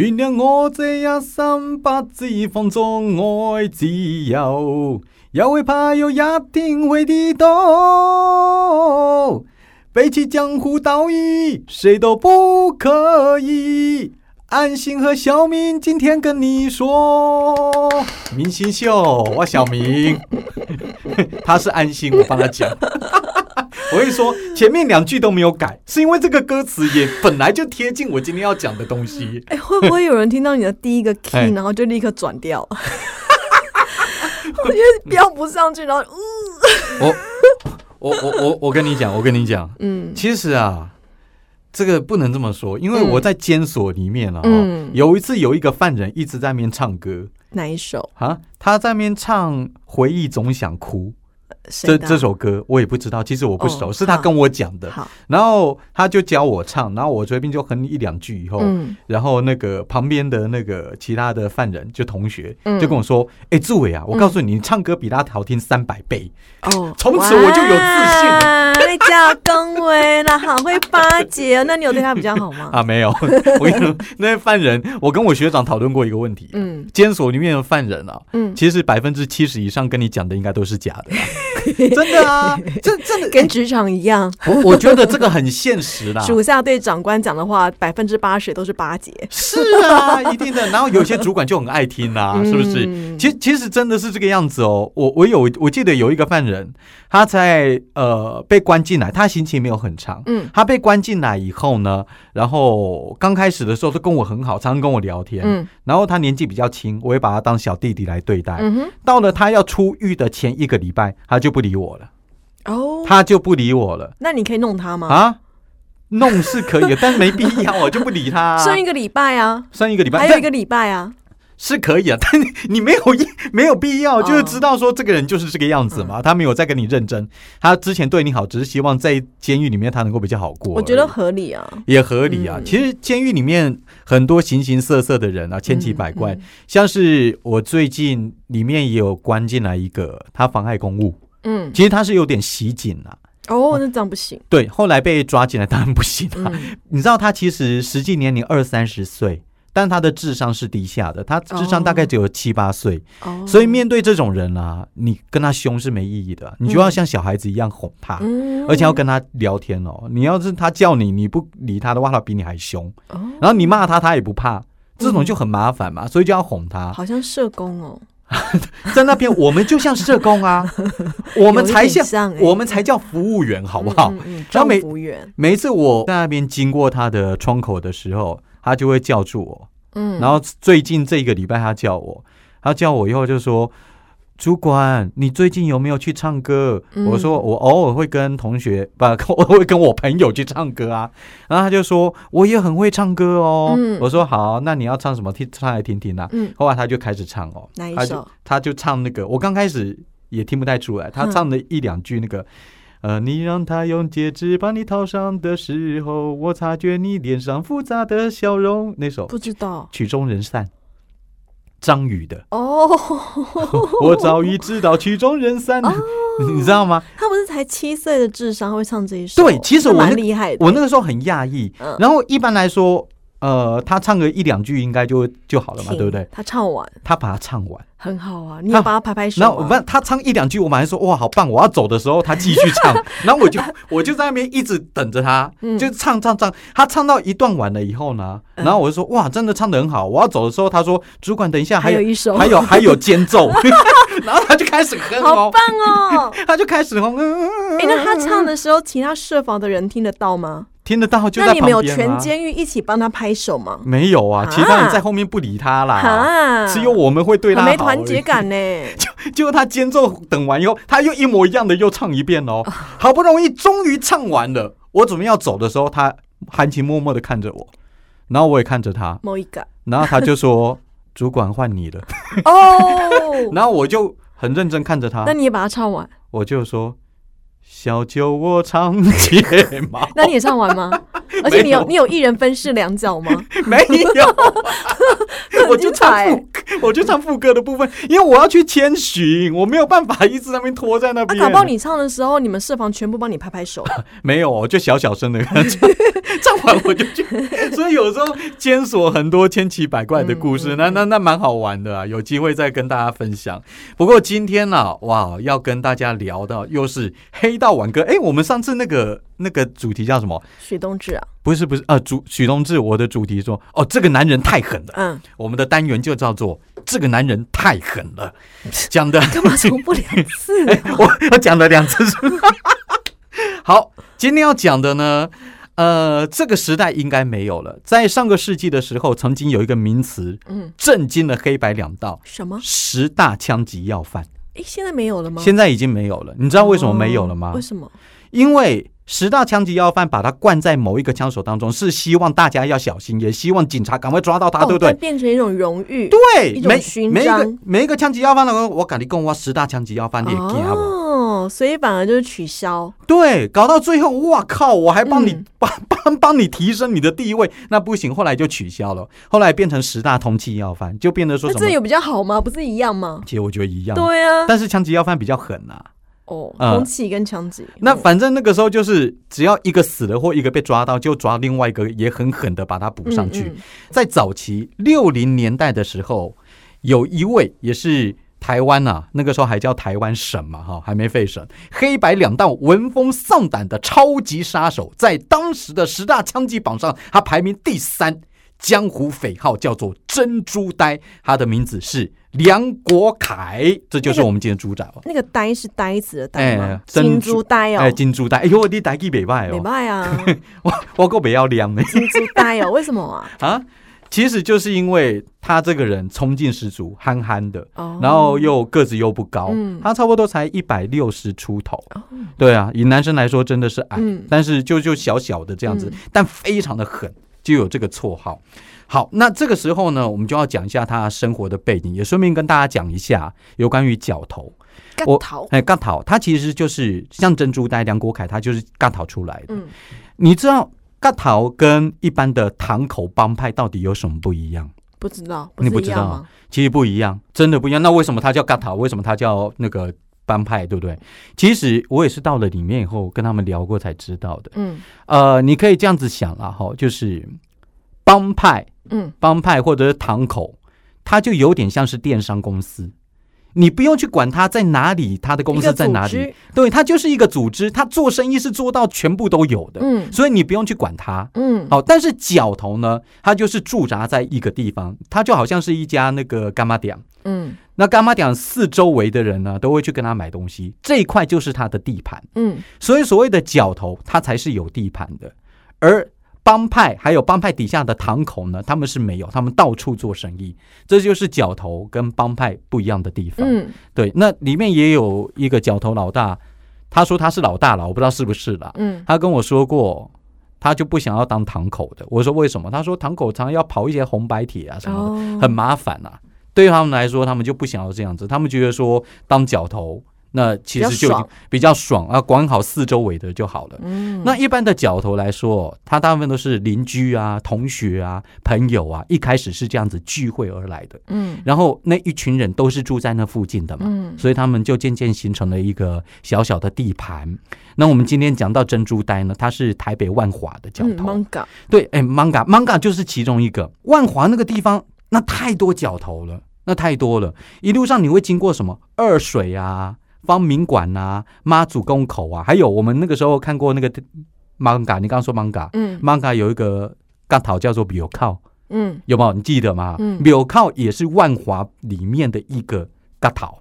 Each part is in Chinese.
原谅我这一生不知放纵爱自由，也会怕有一天会跌倒。背起江湖道义，谁都不可以。安心和小明今天跟你说，明星秀，我小明，他是安心，我帮他讲。我跟你说，前面两句都没有改，是因为这个歌词也本来就贴近我今天要讲的东西。哎，会不会有人听到你的第一个哎。key，然后就立刻转掉？我觉得飙不上去，然后嗯我我我我我跟你讲，我跟你讲，嗯。其实啊，这个不能这么说，因为我在监所里面啊，嗯。有一次有一个犯人一直在那边唱歌。哪一首？啊，他在那边唱《回忆总想哭》这这首歌，我也不知道，其实我不熟，哦是他跟我讲的。然后他就教我唱，然后我随便就哼一两句以后，嗯。然后那个旁边的那个其他的犯人就同学嗯。就跟我说：“哎、志伟啊，我告诉你，你唱歌比他好听三百倍。哦，从此我就有自信。了哇你叫恭维，了好会巴结哦。那你有对他比较好吗？啊，没有，我跟你说，那些犯人，我跟我学长讨论过一个问题，嗯。监所里面的犯人啊，嗯，其实百分之七十以上跟你讲的应该都是假的啊、真的啊，这真的，跟职场一样，我我觉得这个很现实啦。属下对长官讲的话，百分之八十都是巴结，是啊，一定的。然后有些主管就很爱听啊，是不是？嗯其实其实真的是这个样子哦。我我有我记得有一个犯人，他在呃被关进来，他刑期没有很长。嗯他被关进来以后呢，然后刚开始的时候都跟我很好，常常跟我聊天。嗯然后他年纪比较轻，我也把他当小弟弟来对待。嗯哼，到了他要出狱的前一个礼拜，他就不理我了，哦，他就不理我了那你可以弄他吗？啊。弄是可以的，但没必要，我就不理他、啊。剩一个礼拜啊，剩一个礼拜，但还有一个礼拜啊，是可以啊，但你你没有一没有必要，哦就是知道说这个人就是这个样子嘛，他没有在跟你认真，他之前对你好，只是希望在监狱里面他能够比较好过。我觉得合理啊。也合理啊。嗯其实监狱里面很多形形色色的人啊，千奇百怪，嗯像是我最近里面也有关进来一个，他妨碍公务，嗯，其实他是有点袭警啊。哦，那这样不行。对，后来被抓进来，当然不行啊。嗯，你知道他其实实际年龄二三十岁，但他的智商是低下的，他智商大概只有七八岁。哦，所以面对这种人啊，你跟他凶是没意义的，你就要像小孩子一样哄他，嗯而且要跟他聊天哦。你要是他叫你，你不理他的话，他比你还凶。哦，然后你骂他，他也不怕，这种就很麻烦嘛，所以就要哄他。好像社工哦，在那边，我们就像社工啊，我们才像我们才叫服务员，好不好？嗯嗯，然后每每一次我在那边经过他的窗口的时候，他就会叫住我。嗯，然后最近这个礼拜他叫我，他叫我以后就说：“主管，你最近有没有去唱歌？”嗯我说：“我偶尔会跟同学，不，我会跟我朋友去唱歌啊。”然后他就说：“我也很会唱歌哦。嗯我说：“好，那你要唱什么？听唱来听听啊。嗯，后来他就开始唱哦，他就哪一首？他就唱那个，我刚开始也听不太出来，他嗯唱了一两句那个。呃，你让他用戒指把你套上的时候，我察觉你脸上复杂的笑容。那首不知道曲终人散，张宇的，哦。我早已知道曲终人散，你你知道吗？他不是才七岁的智商会唱这一首？对其实我那蛮厉害的。我那个时候很讶异，嗯然后一般来说，呃，他唱个一两句应该就就好了嘛，对不对？他唱完他把它唱完，很好啊，你要帮他拍拍手然后我吗？不，他唱一两句，我马上说哇，好棒！我要走的时候，他继续唱，然后我就我就在那边一直等着他，嗯就唱唱唱。他唱到一段完了以后呢，然后我就说哇，真的唱的很好。我要走的时候，他说主管，等一下有还有一首，还有还有间奏，然后他就开始哼哦，好棒哦！他就开始哼，嗯嗯嗯哎，那他唱的时候，其他设防的人听得到吗？听得到就那你们有。全监狱一起帮他拍手吗？没有啊，啊其他人在后面不理他啦，啊，只有我们会对他没团结。感呢。就就他间奏等完以后，他又一模一样的又唱一遍哦，好不容易终于唱完了。我准备要走的时候，他含情脉脉的看着我，然后我也看着他，某一个然后他就说：“主管换你了。哦，然后我就很认真看着他那，你也把它唱完，我就说：“小酒窝长睫毛。那你也唱完吗？而且你有有你有一人分饰两角吗？没有，我就唱很副，我就唱副歌的部分，因为我要去千寻，我没有办法一直在那边拖在那那、边。搞不好你唱的时候，你们设防全部帮你拍拍手。没有，我就小小声的唱完我就去，所以有时候检索很多千奇百怪的故事，嗯那那那蛮好玩的啊，有机会再跟大家分享。不过今天呢、哇，要跟大家聊到又是黑道晚歌，哎，我们上次那个那个主题叫什么？许东志啊，不是不是，呃，主许东志，我的主题说，哦，这个男人太狠了。嗯，我们的单元就叫做“这个男人太狠了”，讲的干嘛重复两次啊？我我讲了两次是是 好，今天要讲的呢，呃，这个时代应该没有了。在上个世纪的时候，曾经有一个名词嗯，震惊了黑白两道什么？十大枪击要犯，哎，现在没有了吗？现在已经没有了。你知道为什么没有了吗哦为？什么？因为十大枪击要犯把他灌在某一个枪手当中，是希望大家要小心，也希望警察赶快抓到他，哦对不对？变成一种荣誉。对，一种每每一个每一个枪击要犯的，我敢你跟，我十大枪击要犯你也惊不？哦，所以反而就是取消。对，搞到最后，哇靠！我还帮你嗯帮 帮帮你提升你的地位，那不行，后来就取消了，后来变成十大通缉要犯，就变得说什么？这有比较好吗？不是一样吗？其实我觉得一样，对啊。但是枪击要犯比较狠啊。哦，呃空气跟枪击。那嗯反正那个时候就是，只要一个死了或一个被抓到，就抓另外一个，也很狠的把他补上去。嗯嗯在早期六零年代的时候，有一位也是台湾呐、那个时候还叫台湾省嘛，哈，还没废省，黑白两道闻风丧胆的超级杀手，在当时的十大枪击榜上，他排名第三。江湖匪号叫做珍珠呆，他的名字是梁国凯，这就是我们今天的主角哦。那个呆是呆子的呆吗珍珠珠呆哦 哎，，金珠呆，哎呦，你台语袂歹没哦，办啊，我我够不要亮呢。金珠呆哦，为什么啊？啊，其实就是因为他这个人冲劲十足，憨憨的，哦，然后又个子又不高，嗯他差不多才一百六十出头。哦对啊，以男生来说真的是矮，嗯但是就就小小的这样子，嗯但非常的狠，就有这个绰号。好，那这个时候呢，我们就要讲一下他生活的背景，也顺便跟大家讲一下有关于角头。我哎，干桃，他其实就是像珍珠呆梁国凯，他就是干桃出来的。嗯，你知道尬桃跟一般的堂口帮派到底有什么不一样？不知道，是你不知道吗？其实不一样，真的不一样。那为什么他叫嘎桃？为什么他叫那个帮派？对不对？其实我也是到了里面以后跟他们聊过才知道的。嗯呃，你可以这样子想啦，哈，就是帮派、嗯，帮派或者是堂口，它就有点像是电商公司。你不用去管他在哪里，他的公司在哪里，对，他就是一个组织，他做生意是做到全部都有的，嗯。所以你不用去管他。嗯，好，但是角头呢，他就是驻扎在一个地方，他就好像是一家那个干妈店。嗯。那干妈店四周围的人呢，都会去跟他买东西，这一块就是他的地盘。嗯。所以所谓的角头，他才是有地盘的，而帮派还有帮派底下的堂口呢，他们是没有，他们到处做生意，这就是角头跟帮派不一样的地方。嗯，对，那里面也有一个角头老大，他说他是老大了，我不知道是不是啦。嗯他跟我说过，他就不想要当堂口的。我说为什么？他说堂口常常要跑一些红白帖啊什么的，哦，很麻烦啊。对于他们来说，他们就不想要这样子，他们觉得说当角头，那其实就比较爽啊，管好四周围的就好了。嗯，那一般的角头来说，他大部分都是邻居啊、同学啊、朋友啊，一开始是这样子聚会而来的，嗯。然后那一群人都是住在那附近的嘛，嗯。所以他们就渐渐形成了一个小小的地盘。那我们今天讲到珍珠呆呢，它是台北万华的角嗯头，，manga，对，哎，manga manga 就是其中一个。万华那个地方，那太多角头了，那太多了。一路上你会经过什么？二水啊、方明馆啊、妈祖宫口啊，还有我们那个时候看过那个 manga，你刚刚说 manga，manga、嗯 manga 有一个干头叫做 biểu 靠，嗯有没有？你记得吗？嗯 biểu 靠也是万华里面的一个干头。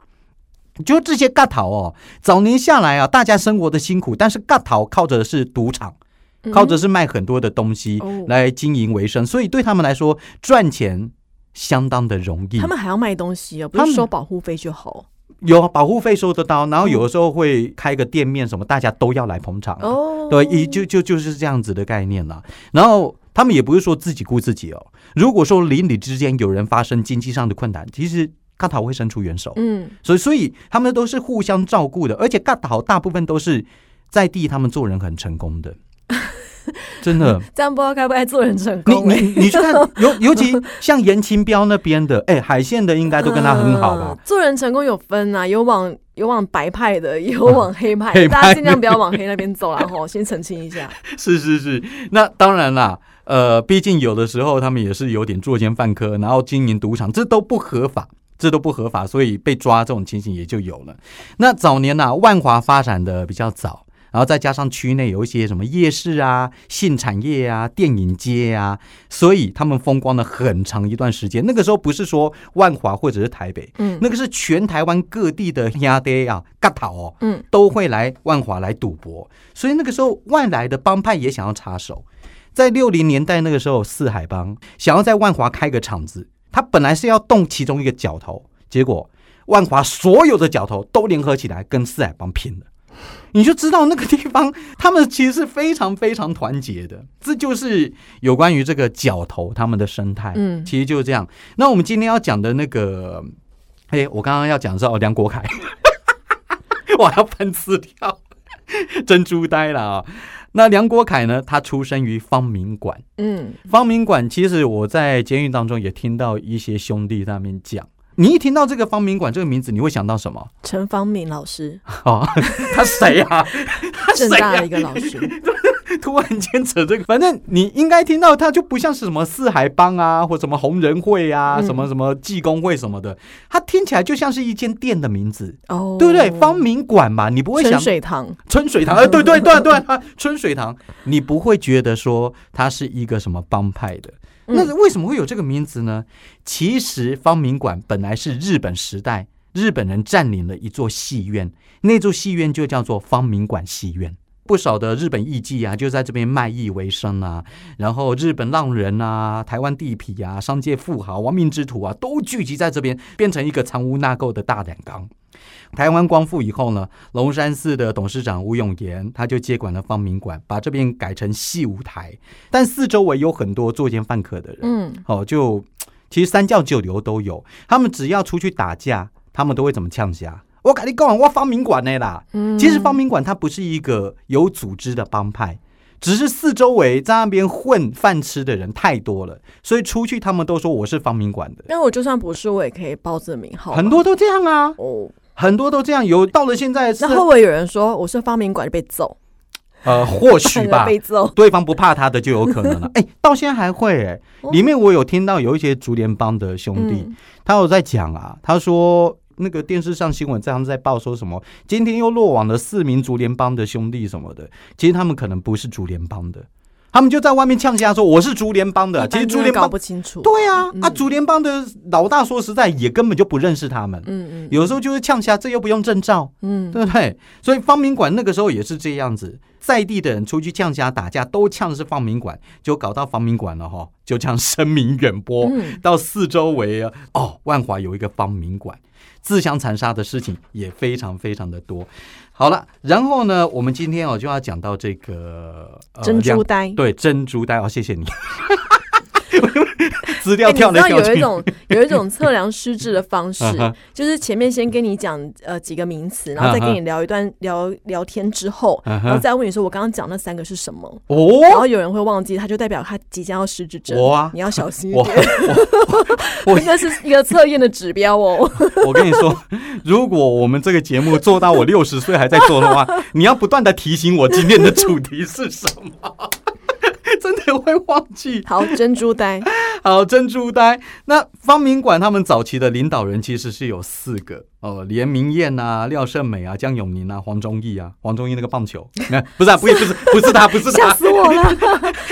就这些干头哦，早年下来啊，大家生活的辛苦，但是干头靠着是赌场。嗯，靠着是卖很多的东西哦来经营为生，所以对他们来说赚钱相当的容易他。们还要卖东西哦，不是收保护费就好有保护费收得到，然后有的时候会开个店面什么，大家都要来捧场啊。哦。对，一就就就是这样子的概念啦。然后他们也不是说自己顾自己哦，如果说邻里之间有人发生经济上的困难，其实。嘎桃会伸出援手，嗯所以所以他们都是互相照顾的，而且嘎桃大部分都是在地，他们做人很成功的。真的。这样不知道该不该做人成功、欸？你你去看，尤尤其像严清标那边的，哎、海线的应该都跟他很好吧嗯？做人成功有分啊，有往有往白派的，也有往黑派大家尽量不要往黑那边走啦。吼，先澄清一下。是是是，那当然啦，呃，毕竟有的时候他们也是有点作奸犯科，然后经营赌场，这都不合法。这都不合法，所以被抓这种情形也就有了。那早年呐、万华发展的比较早，然后再加上区内有一些什么夜市啊、性产业啊、电影街啊，所以他们风光了很长一段时间。那个时候不是说万华或者是台北，嗯那个是全台湾各地的兄弟啊、嘎塔哦，嗯，都会来万华来赌博，所以那个时候外来的帮派也想要插手。在六零年代那个时候，四海帮想要在万华开个场子，他本来是要动其中一个角头，结果万华所有的角头都联合起来跟四海帮拼了。你就知道那个地方，他们其实是非常非常团结的。这就是有关于这个角头他们的生态，嗯其实就是这样。那我们今天要讲的那个，哎，我刚刚要讲的是哦，梁国凯，我要喷资料，珍珠呆了啊、那梁国凯呢？他出生于方明馆。嗯，方明馆其实我在监狱当中也听到一些兄弟在那边讲。你一听到这个方明馆这个名字，你会想到什么？陈方明老师，哦，他谁啊？他谁啊正大的一？个老师。突然间扯这个，反正你应该听到，他就不像是什么四海帮啊，或什么红人会啊，嗯什么什么济公会什么的，它听起来就像是一间店的名字，哦，对不对？方明馆嘛，你不会想春水堂。春水堂，哎，对对对对，啊春水堂，你不会觉得说它是一个什么帮派的。那为什么会有这个名字呢？其实方明馆本来是日本时代日本人占领了一座戏院，那座戏院就叫做方明馆戏院。不少的日本艺妓啊，就在这边卖艺为生啊。然后日本浪人啊、台湾地痞啊、商界富豪、亡命之徒啊，都聚集在这边，变成一个藏污纳垢的大染缸。台湾光复以后呢，龙山寺的董事长吴永炎他就接管了方明馆，把这边改成戏舞台。但四周围有很多作奸犯科的人，嗯，哦，就其实三教九流都有。他们只要出去打架，他们都会怎么呛下？我跟你讲，我方明馆的啦。嗯其实方明馆它不是一个有组织的帮派，只是四周围在那边混饭吃的人太多了，所以出去他们都说我是方明馆的，那我就算不是，我也可以报这名号。很多都这样啊，哦，很多都这样。有到了现在是那会不会有人说我是发明馆就被揍？呃，或许吧，被揍。对方不怕他的就有可能了。哎、到现在还会哎、哦里面我有听到有一些竹联帮的兄弟，嗯他有在讲啊，他说那个电视上新闻在他们在报说什么，今天又落网了四名竹联帮的兄弟什么的，其实他们可能不是竹联帮的，他们就在外面呛下说我是竹联帮的，其实竹联帮不清楚。对啊，啊嗯竹联帮的老大说实在也根本就不认识他们。嗯嗯有时候就是呛下，这又不用证照，嗯，对不对？所以方明馆那个时候也是这样子，在地的人出去呛虾打架，都呛的是方明馆，就搞到方明馆了哈，就这样声名远播，嗯到四周围啊，哦，万华有一个方明馆，自相残杀的事情也非常非常的多。好了，然后呢，我们今天哦就要讲到这个、呃珍珠呆。对珍珠呆哦，谢谢你。资料哎，你知跳来跳去，道有一种 有一种测量失智的方式 就是前面先跟你讲呃几个名词，然后再跟你聊一段聊聊天之后，然后再问你说我刚刚讲那三个是什么，然哦，后有人会忘记，他就代表他即将要失智症。你要小心一我点，我我这是一个测验的指标哦。我跟你说，如果我们这个节目做到我六十岁还在做的话，你要不断的提醒我今天的主题是什么，真的会忘记。好，珍珠呆，好，珍珠呆。那方明馆他们早期的领导人其实是有四个哦，连明燕啊、廖胜美啊、江永宁啊、黄忠义啊，黄忠义那个棒球，那 不是啊，不是不是 不是他，不是他，吓死我了。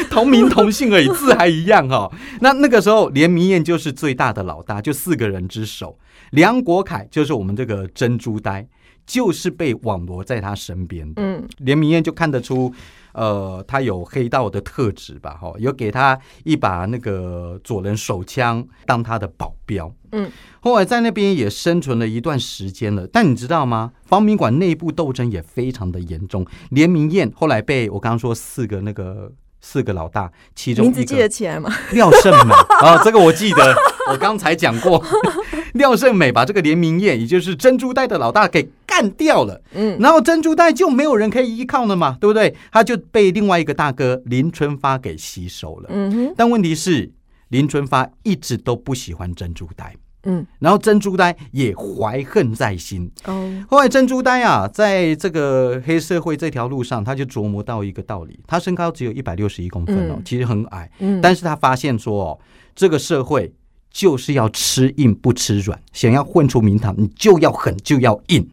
同名同姓而已，字还一样哈、那那个时候，连明燕就是最大的老大，就四个人之首。梁国凯就是我们这个珍珠呆，就是被网罗在他身边的。嗯连明燕就看得出，呃，他有黑道的特质吧？哈，有给他一把那个左轮手枪当他的保镖。嗯，后来在那边也生存了一段时间了。但你知道吗？方明馆内部斗争也非常的严重。连明燕后来被我刚刚说四个那个四个老大，其中一个名字记得起来吗？廖胜美啊，这个我记得，我刚才讲过，廖胜美把这个连名燕，也就是珍珠袋的老大给干干掉了。嗯，然后珍珠袋就没有人可以依靠了嘛，对不对？他就被另外一个大哥林春发给吸收了。嗯哼，但问题是，林春发一直都不喜欢珍珠呆，嗯，然后珍珠呆也怀恨在心。哦，后来珍珠呆啊，在这个黑社会这条路上，他就琢磨到一个道理：他身高只有一百六十一公分哦，嗯其实很矮，嗯，但是他发现说哦，这个社会就是要吃硬不吃软，想要混出名堂，你就要狠就要硬。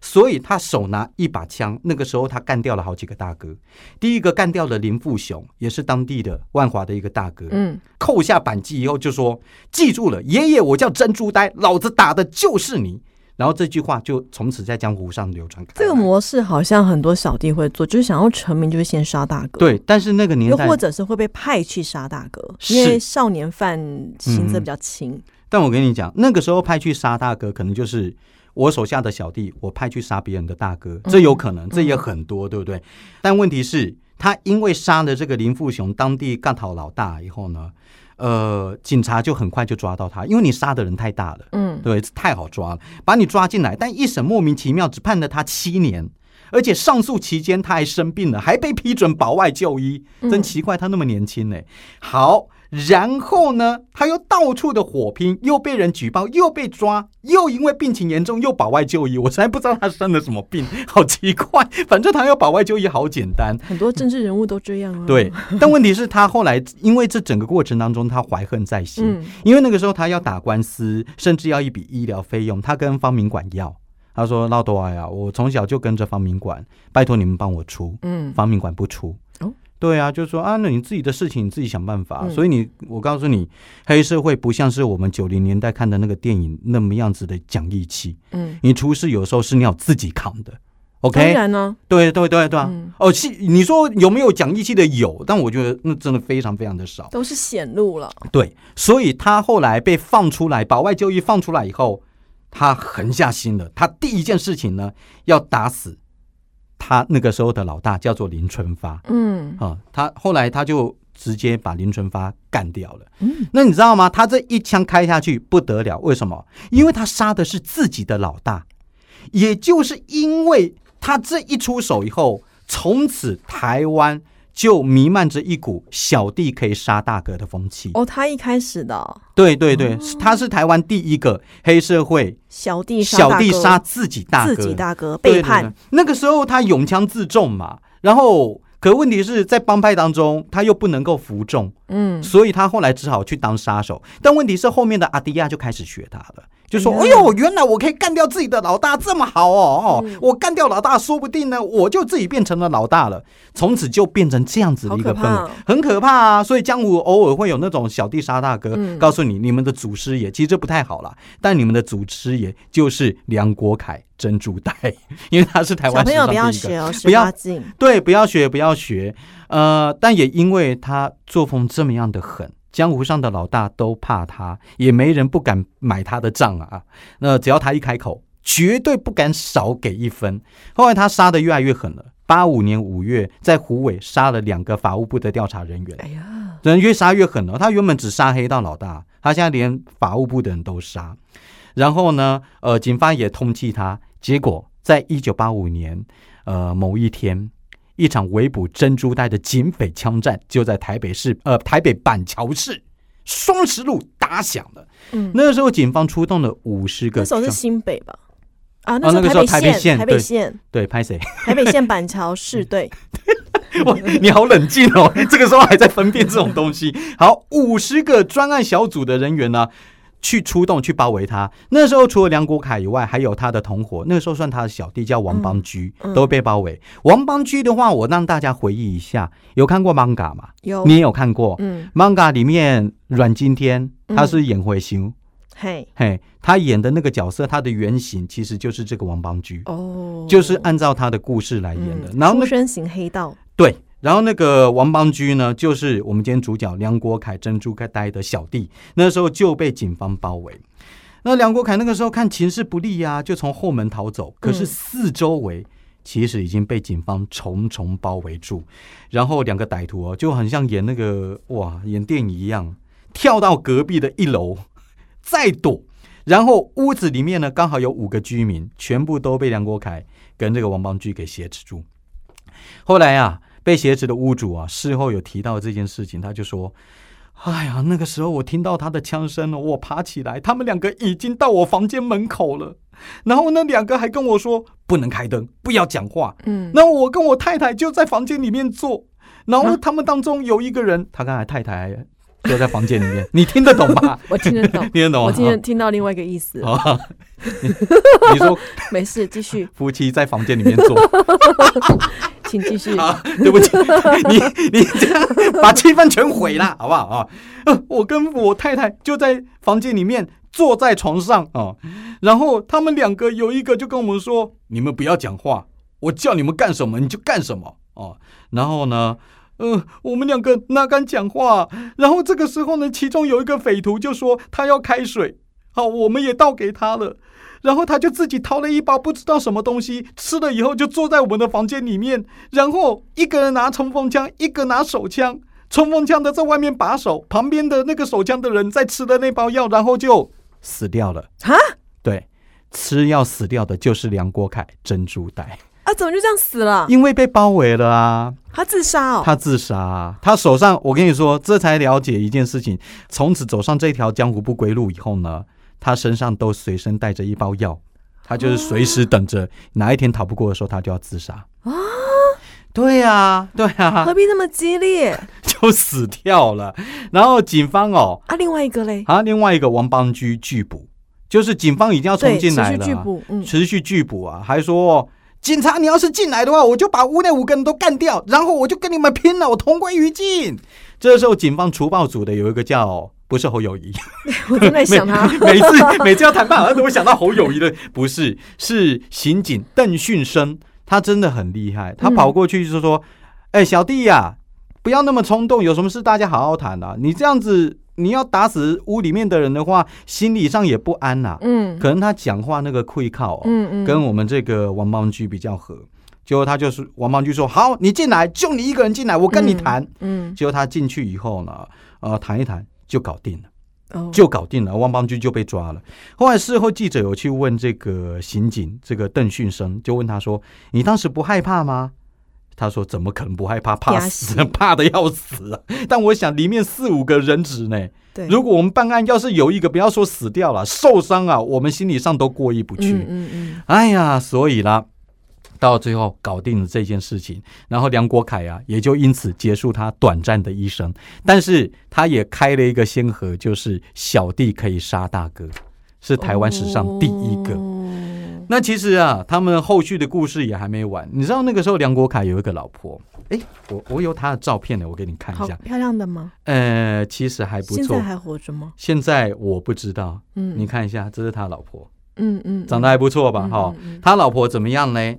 所以他手拿一把枪，那个时候他干掉了好几个大哥。第一个干掉了林富雄，也是当地的万华的一个大哥。嗯，扣下扳机以后就说：“记住了，爷爷，我叫珍珠呆，老子打的就是你。”然后这句话就从此在江湖上流传开。这个模式好像很多小弟会做，就是想要成名，就是先杀大哥。。对，但是那个年代又或，者是会被派去杀大哥，因为少年犯刑责嗯比较轻。但我跟你讲，那个时候派去杀大哥，可能就是我手下的小弟，我派去杀别人的大哥，这有可能，这也很多，对不对？但问题是，他因为杀了这个林富雄当地干讨老大以后呢，呃，警察就很快就抓到他，因为你杀的人太大了。嗯，对，太好抓了，把你抓进来，但一审莫名其妙只判了他七年，而且上诉期间他还生病了，还被批准保外就医，真奇怪，他那么年轻呢。好，然后呢，他又到处的火拼，又被人举报，又被抓，又因为病情严重又保外就医，我实在不知道他生了什么病，好奇怪。反正他要保外就医好简单，很多政治人物都这样啊。对。但问题是，他后来因为这整个过程当中，他怀恨在心，嗯因为那个时候他要打官司，甚至要一笔医疗费用，他跟方明管要。他说：“老多啊呀，我从小就跟着方明管，拜托你们帮我出。嗯，方明管不出。哦，对啊，就说啊，那你自己的事情你自己想办法。嗯所以你，我告诉你，黑社会不像是我们九零年代看的那个电影那么样子的讲义气。嗯，你出事有时候是你要自己扛的。OK，当然呢，对对对对啊。嗯哦，是你说有没有讲义气的有，但我觉得那真的非常非常的少。都是显露了。对，所以他后来被放出来，保外就医放出来以后，他狠下心了。他第一件事情呢，要打死他那个时候的老大，叫做林春发嗯啊。他后来他就直接把林春发干掉了。嗯，那你知道吗？他这一枪开下去不得了，为什么？因为他杀的是自己的老大，也就是因为他这一出手以后，从此台湾就弥漫着一股小弟可以杀大哥的风气。哦，他一开始的。哦对对对，他是台湾第一个黑社会小弟小弟杀自己大哥，自己大哥背叛。对，那个时候他勇枪自重嘛，然后可问题是在帮派当中他又不能够服众，嗯，所以他后来只好去当杀手。但问题是后面的阿迪亚就开始学他了。就说：“哎呦，原来我可以干掉自己的老大，这么好哦！哦，嗯我干掉老大，说不定呢，我就自己变成了老大了。从此就变成这样子的一个氛围很可怕啊！所以江湖偶尔会有那种小弟杀大哥，嗯告诉你你们的祖师爷，其实这不太好啦。但你们的祖师爷就是梁国凯珍珠袋，因为他是台湾史小朋友不。要学哦，不要八禁。对，不要学，不要学。呃，但也因为他作风这么样的狠，江湖上的老大都怕他，也没人不敢买他的账啊。那只要他一开口，绝对不敢少给一分。后来他杀的越来越狠了。八五年五月，在虎尾杀了两个法务部的调查人员，哎呀，人越杀越狠了。他原本只杀黑道老大，他现在连法务部的人都杀。然后呢，呃，警方也通缉他。结果在一九八五年，呃，某一天，一场围捕珍珠带的警匪枪战就在台北市，呃，台北板桥市双十路打响了。嗯，那个时候，警方出动了五十个那时候是，新北吧？啊，哦那个时候台台，北县对台北县，对，拍谁？台北县板桥市，对，哇，你好冷静哦！这个时候还在分辨这种东西。好，五十个专案小组的人员呢，去出动去包围他。那时候除了梁国凯以外，还有他的同伙，那个时候算他的小弟叫王邦居，嗯。嗯都被包围。王邦居的话，我让大家回忆一下，有看过 manga 吗？有，你也有看过、嗯，manga 里面阮经天他是演回形，嘿，嘿，他演的那个角色，他的原型其实就是这个王邦居。哦，就是按照他的故事来演的，嗯然后身型黑道，对，然后那个王邦居呢，就是我们今天主角梁国凯、珍珠呆的小弟，那时候就被警方包围。那梁国凯那个时候看情势不利啊，就从后门逃走。可是嗯四周围其实已经被警方重重包围住，然后两个歹徒哦，就很像演那个哇演电影一样，跳到隔壁的一楼再躲。然后屋子里面呢，刚好有五个居民，全部都被梁国凯跟这个王邦居给挟持住。后来啊，被挟持的屋主啊，事后有提到这件事情，他就说：“哎呀，那个时候我听到他的枪声了，我爬起来，他们两个已经到我房间门口了。然后那两个还跟我说不能开灯，不要讲话。嗯，那我跟我太太就在房间里面坐，然后啊他们当中有一个人，他跟他太太就在房间里面，你听得懂吗？我听得懂，听得懂？我今天听到另外一个意思。你说没事，继续，夫妻在房间里面坐请继续。啊？对不起，你你这样把气氛全毁了，好不好啊？呃我跟我太太就在房间里面坐在床上啊，然后他们两个有一个就跟我们说：“你们不要讲话，我叫你们干什么你就干什么哦。”然后呢？呃，我们两个哪敢讲话？然后这个时候呢，其中有一个匪徒就说他要开水，好，我们也倒给他了。然后他就自己掏了一包不知道什么东西，吃了以后就坐在我们的房间里面，然后一个人拿冲锋枪，一个拿手枪，冲锋枪的在外面把守，旁边的那个手枪的人在吃的那包药，然后就死掉了。啊对，吃药死掉的就是梁国凯珍珠袋，啊，怎么就这样死了？因为被包围了啊。他自杀哦。他自杀啊、他手上，我跟你说，这才了解一件事情。从此走上这条江湖不归路以后呢，他身上都随身带着一包药，他就是随时等着哪一天逃不过的时候，他就要自杀啊。对呀、对呀、何必那么激烈 就死掉了。然后警方哦，啊？另外一个嘞，啊，另外一个王邦居拒捕，就是警方已经要冲进来了啊，续拒捕，嗯，持续拒捕啊，还说警察，你要是进来的话，我就把屋内五个人都干掉，然后我就跟你们拼了，我同归于尽。这时候，警方除暴组的有一个叫不是侯友谊，我正在想他，每次每次要谈判，好像都会想到侯友谊的，不是，是刑警邓训生，他真的很厉害，他嗯跑过去就说：“哎、小弟呀、不要那么冲动，有什么事大家好好谈啊，你这样子。”你要打死屋里面的人的话，心理上也不安呐、嗯。可能他讲话那个愧靠、哦，嗯嗯，跟我们这个王邦居比较合。结果他就是王邦居说：“好，你进来，就你一个人进来，我跟你谈。嗯，结果他进去以后呢，呃，谈一谈就搞定了，哦，就搞定了。汪邦军就被抓了。后来事后记者有去问这个刑警，这个邓训生，就问他说：“你当时不害怕吗？”他说：“怎么可能不害怕？怕死，怕的要死啊！但我想里面四五个人质呢，如果我们办案，要是有一个不要说死掉了，受伤啊，我们心理上都过意不去。嗯嗯嗯，哎呀，所以啦，到最后搞定了这件事情，然后梁国凯啊，也就因此结束他短暂的一生。但是他也开了一个先河，就是小弟可以杀大哥，是台湾史上第一个。哦那其实啊，他们后续的故事也还没完。你知道那个时候梁国凯有一个老婆，哎，我我有他的照片呢，我给你看一下。漂亮的吗？呃，其实还不错现在。还活着吗？现在我不知道，嗯，你看一下，这是他老婆。嗯嗯，长得还不错吧？嗯哈、嗯嗯他老婆怎么样呢？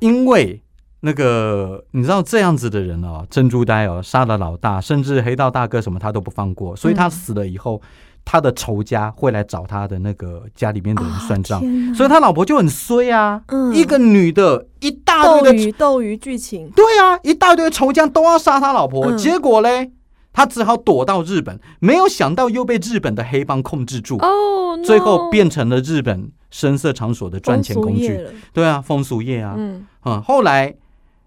因为那个你知道这样子的人哦，珍珠呆哦，杀了老大，甚至黑道大哥什么他都不放过，所以他嗯。死了以后，他的仇家会来找他的那个家里面的人算账，所以他老婆就很衰啊，嗯。一个女的，一大堆的鱼斗鱼剧情，对啊，一大堆仇家都要杀他老婆，嗯。结果嘞，他只好躲到日本，没有想到又被日本的黑帮控制住，哦，最后变成了日本声色场所的赚钱工具。对啊，风俗业啊，嗯。嗯，后来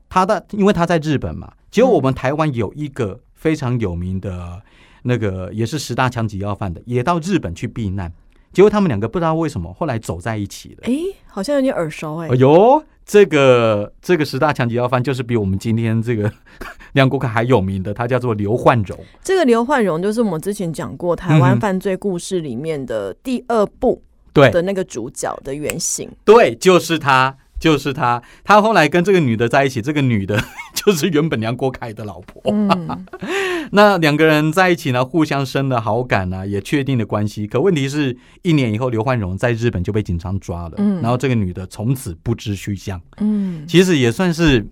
他的因为他在日本嘛，结果我们台湾有一个非常有名的那个也是十大强级要犯的，也到日本去避难，结果他们两个不知道为什么后来走在一起了。哎，好像有点耳熟哎哎。呦，这个这个十大强级要犯就是比我们今天这个 梁国凯还有名的，他叫做刘焕荣。这个刘焕荣就是我们之前讲过台湾犯罪故事里面的第二部对的那个主角的原型。对，就是他，就是他。他后来跟这个女的在一起，这个女的 就是原本梁国凯的老婆。嗯，那两个人在一起呢，互相生了好感啊，也确定了关系。可问题是，一年以后，刘焕荣在日本就被警察抓了，嗯然后这个女的从此不知去向。嗯，其实也算是。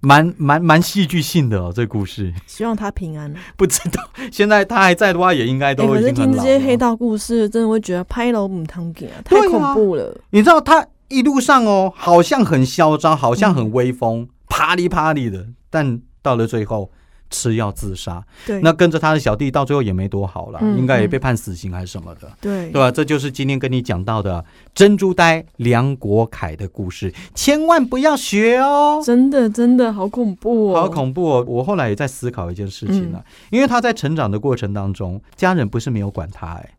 蛮蛮蛮戏剧性的哦，这故事希望他平安。不知道现在他还在的话，也应该哎，都已可是听。这些黑道故事，真的会觉得拍楼母汤给啊，太恐怖了。你知道他一路上哦，好像很嚣张，好像很威风，啪里啪里的，但到了最后，吃药自杀。对，那跟着他的小弟到最后也没多好了，嗯应该也被判死刑还是什么的。对对吧？这就是今天跟你讲到的珍珠呆梁国凯的故事，千万不要学哦。真的真的好恐怖哦，好恐怖哦！我后来也在思考一件事情了、因为他在成长的过程当中，家人不是没有管他、哎，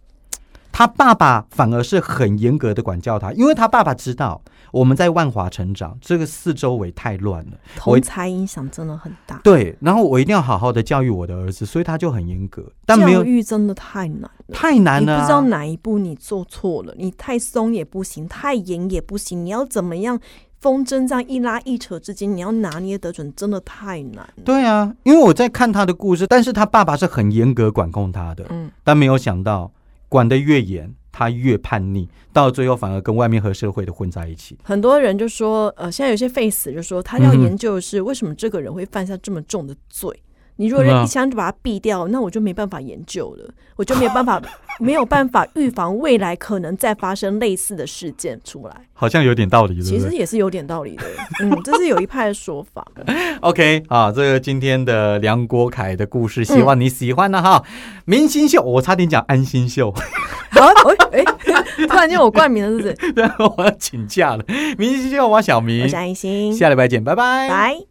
他爸爸反而是很严格的管教他，因为他爸爸知道我们在万华成长，这个四周围太乱了，我同才影响真的很大。对，然后我一定要好好的教育我的儿子，所以他就很严格，但没有教育真的太难了。太难了、啊，你不知道哪一步你做错了，你太松也不行，太严也不行，你要怎么样风筝这样一拉一扯之间，你要拿捏得准，真的太难了。对啊，因为我在看他的故事，但是他爸爸是很严格管控他的，嗯，但没有想到管得越严，他越叛逆，到最后反而跟外面和社会的混在一起。很多人就说，呃，现在有些 face 就说他要研究的是为什么这个人会犯下这么重的罪。你如果一枪就把它毙掉，那我就没办法研究了，我就没有办法没有办法预防未来可能再发生类似的事件出来。好像有点道理，对其实也是有点道理的，嗯，这是有一派的说法。OK 啊，这个今天的梁国凯的故事，希望你喜欢了哈。明星秀，我差点讲安心秀，好，哎、哎，突然间我冠名了，是不是？对，我要请假了。明星秀，我小明我是，安心，下礼拜见，拜拜。拜。